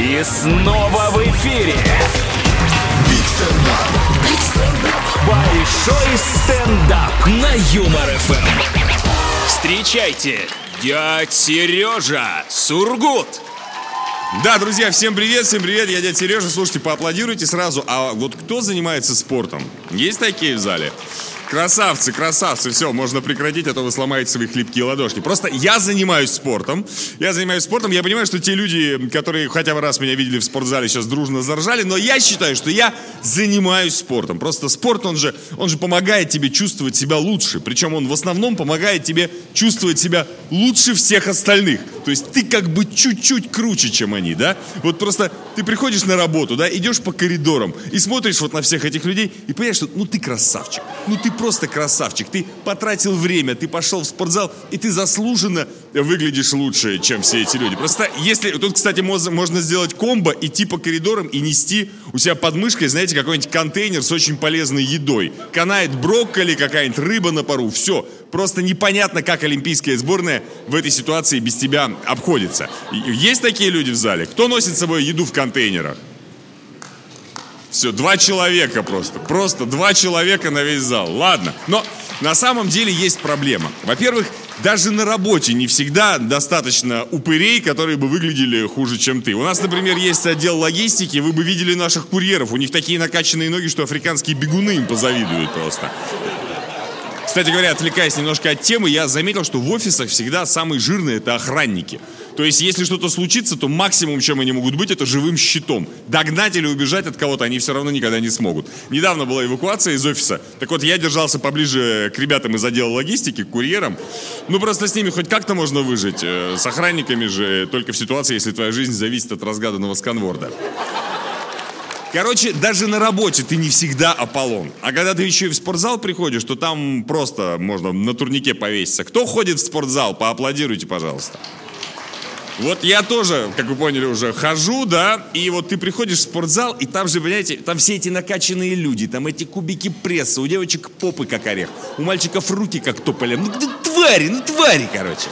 И снова в эфире. Большой стендап на Юмор ФМ. Встречайте, дядь Сережа Сургут. Да, друзья, всем привет, всем привет, я дядя Сережа, слушайте, поаплодируйте сразу. А вот кто занимается спортом? Есть такие в зале? Красавцы, красавцы, все, можно прекратить, а то вы сломаете свои хлипкие ладошки. Просто я занимаюсь спортом, я занимаюсь спортом, я понимаю, что те люди, которые хотя бы раз меня видели в спортзале, сейчас дружно заржали, но я считаю, что я занимаюсь спортом. Просто спорт, он же, он же помогает тебе чувствовать себя лучше, причем он в основном помогает тебе чувствовать себя лучше всех остальных. То есть ты как бы чуть-чуть круче, чем они, да? Вот просто ты приходишь на работу, да, идешь по коридорам и смотришь вот на всех этих людей и понимаешь, что ну ты красавчик, ну ты просто красавчик, ты потратил время, ты пошел в спортзал и ты заслуженно выглядишь лучше, чем все эти люди. Просто если, тут, кстати, можно сделать комбо, идти по коридорам и нести у себя под мышкой, знаете, какой-нибудь контейнер с очень полезной едой. Канает брокколи, какая-нибудь рыба на пару, все. Просто непонятно, как олимпийская сборная в этой ситуации без тебя обходится. Есть такие люди в зале? Кто носит с собой еду в контейнерах? Все, два человека просто. Просто два человека на весь зал. Ладно. Но на самом деле есть проблема. Во-первых, даже на работе не всегда достаточно упырей, которые бы выглядели хуже, чем ты. У нас, например, есть отдел логистики, вы бы видели наших курьеров. У них такие накачанные ноги, что африканские бегуны им позавидуют просто. Кстати говоря, отвлекаясь немножко от темы, я заметил, что в офисах всегда самые жирные это охранники. То есть, если что-то случится, то максимум, чем они могут быть, это живым щитом. Догнать или убежать от кого-то они все равно никогда не смогут. Недавно была эвакуация из офиса. Так вот, я держался поближе к ребятам из отдела логистики, к курьерам. Ну, просто с ними хоть как-то можно выжить. Э, с охранниками же только в ситуации, если твоя жизнь зависит от разгаданного сканворда. Короче, даже на работе ты не всегда Аполлон. А когда ты еще и в спортзал приходишь, то там просто можно на турнике повеситься. Кто ходит в спортзал? Поаплодируйте, пожалуйста. Вот я тоже, как вы поняли уже, хожу, да, и вот ты приходишь в спортзал, и там же, понимаете, там все эти накачанные люди, там эти кубики пресса, у девочек попы как орех, у мальчиков руки как тополя. Ну, твари, ну твари, короче.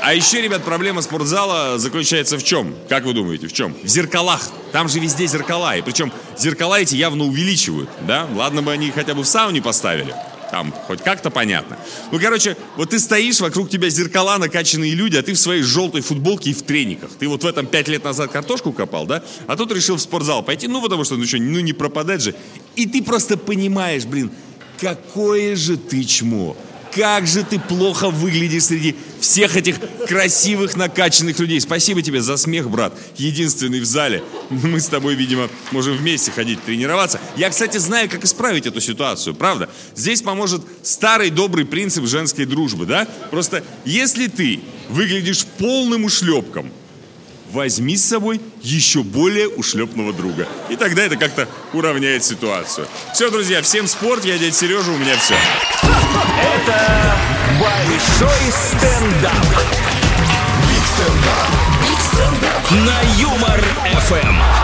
А еще, ребят, проблема спортзала заключается в чем? Как вы думаете, в чем? В зеркалах. Там же везде зеркала. И причем зеркала эти явно увеличивают, да? Ладно бы они хотя бы в сауне поставили. Там хоть как-то понятно. Ну, короче, вот ты стоишь, вокруг тебя зеркала, накачанные люди, а ты в своей желтой футболке и в трениках. Ты вот в этом пять лет назад картошку копал, да? А тут решил в спортзал пойти, ну, потому что, ну что, ну не пропадать же. И ты просто понимаешь, блин, какое же ты чмо как же ты плохо выглядишь среди всех этих красивых, накачанных людей. Спасибо тебе за смех, брат. Единственный в зале. Мы с тобой, видимо, можем вместе ходить тренироваться. Я, кстати, знаю, как исправить эту ситуацию, правда? Здесь поможет старый добрый принцип женской дружбы, да? Просто если ты выглядишь полным ушлепком, возьми с собой еще более ушлепного друга. И тогда это как-то уравняет ситуацию. Все, друзья, всем спорт, я дядя Сережа, у меня все. Это большой стендап. Big stand-up. На Юмор ФМ.